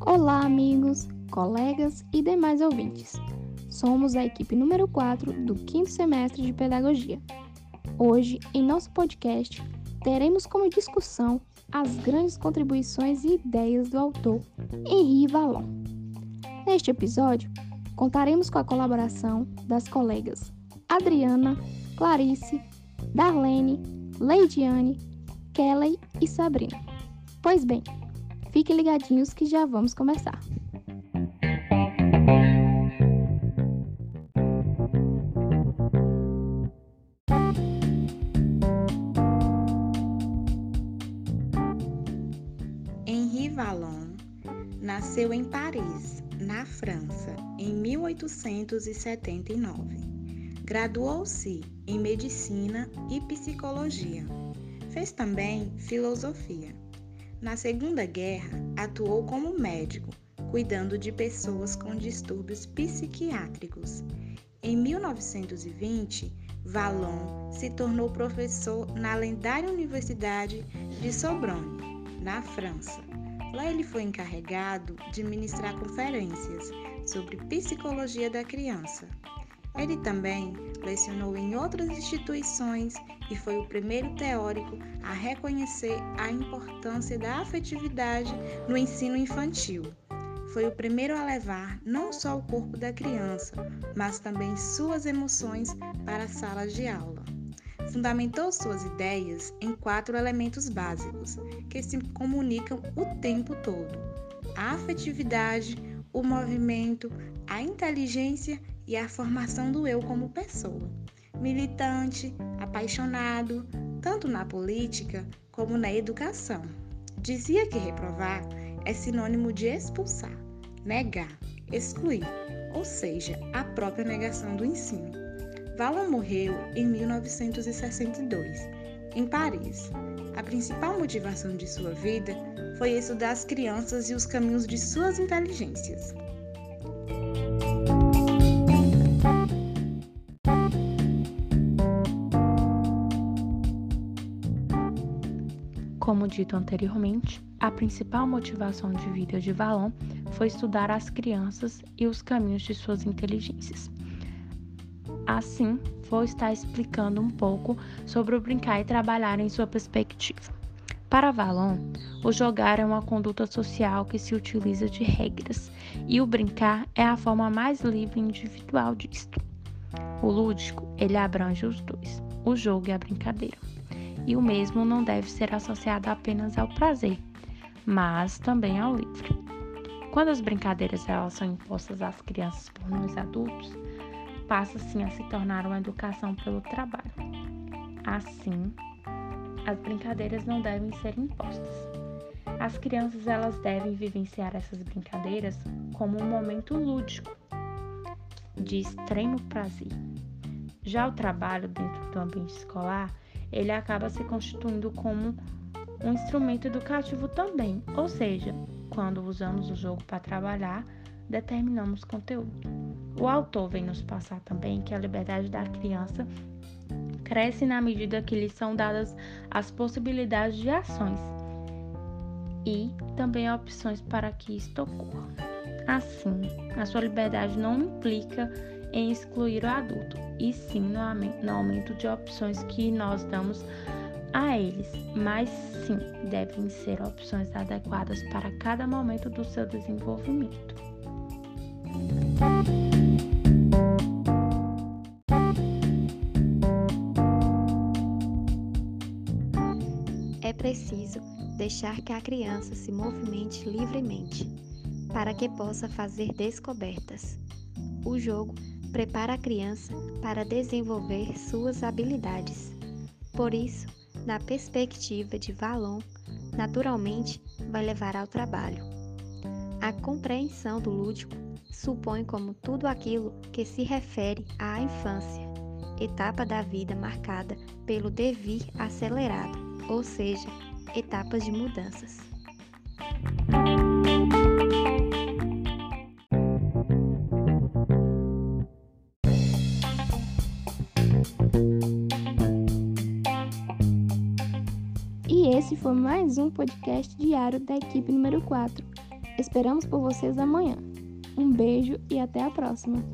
Olá, amigos, colegas e demais ouvintes. Somos a equipe número 4 do quinto semestre de Pedagogia. Hoje, em nosso podcast, teremos como discussão as grandes contribuições e ideias do autor Henri Vallon. Neste episódio, contaremos com a colaboração das colegas Adriana, Clarice, Darlene, Leidiane, Kelly e Sabrina. Pois bem, fiquem ligadinhos que já vamos começar. Henri Vallon nasceu em Paris, na França, em 1879. Graduou-se em medicina e psicologia. Fez também filosofia. Na Segunda Guerra, atuou como médico, cuidando de pessoas com distúrbios psiquiátricos. Em 1920, Vallon se tornou professor na lendária Universidade de Sorbonne, na França. Lá ele foi encarregado de ministrar conferências sobre psicologia da criança. Ele também lecionou em outras instituições e foi o primeiro teórico a reconhecer a importância da afetividade no ensino infantil. Foi o primeiro a levar não só o corpo da criança, mas também suas emoções para as salas de aula. Fundamentou suas ideias em quatro elementos básicos que se comunicam o tempo todo: a afetividade, o movimento, a inteligência e a formação do eu como pessoa. Militante, apaixonado, tanto na política como na educação. Dizia que reprovar é sinônimo de expulsar, negar, excluir, ou seja, a própria negação do ensino. Vallon morreu em 1962, em Paris. A principal motivação de sua vida foi estudar as crianças e os caminhos de suas inteligências. Como dito anteriormente, a principal motivação de vida de Vallon foi estudar as crianças e os caminhos de suas inteligências. Assim, vou estar explicando um pouco sobre o brincar e trabalhar em sua perspectiva. Para Vallon, o jogar é uma conduta social que se utiliza de regras, e o brincar é a forma mais livre e individual disto. O lúdico, ele abrange os dois, o jogo e a brincadeira e o mesmo não deve ser associado apenas ao prazer, mas também ao livre. Quando as brincadeiras elas são impostas às crianças por nós adultos, passa assim a se tornar uma educação pelo trabalho. Assim, as brincadeiras não devem ser impostas. As crianças elas devem vivenciar essas brincadeiras como um momento lúdico, de extremo prazer. Já o trabalho dentro do ambiente escolar ele acaba se constituindo como um instrumento educativo também, ou seja, quando usamos o jogo para trabalhar, determinamos conteúdo. O autor vem nos passar também que a liberdade da criança cresce na medida que lhe são dadas as possibilidades de ações e também opções para que isto ocorra. Assim, a sua liberdade não implica em excluir o adulto, e sim no aumento de opções que nós damos a eles, mas sim devem ser opções adequadas para cada momento do seu desenvolvimento. É preciso deixar que a criança se movimente livremente, para que possa fazer descobertas. O jogo prepara a criança para desenvolver suas habilidades. Por isso, na perspectiva de Valon, naturalmente vai levar ao trabalho. A compreensão do lúdico supõe como tudo aquilo que se refere à infância, etapa da vida marcada pelo devir acelerado, ou seja, etapas de mudanças. Esse foi mais um podcast diário da equipe número 4. Esperamos por vocês amanhã. Um beijo e até a próxima!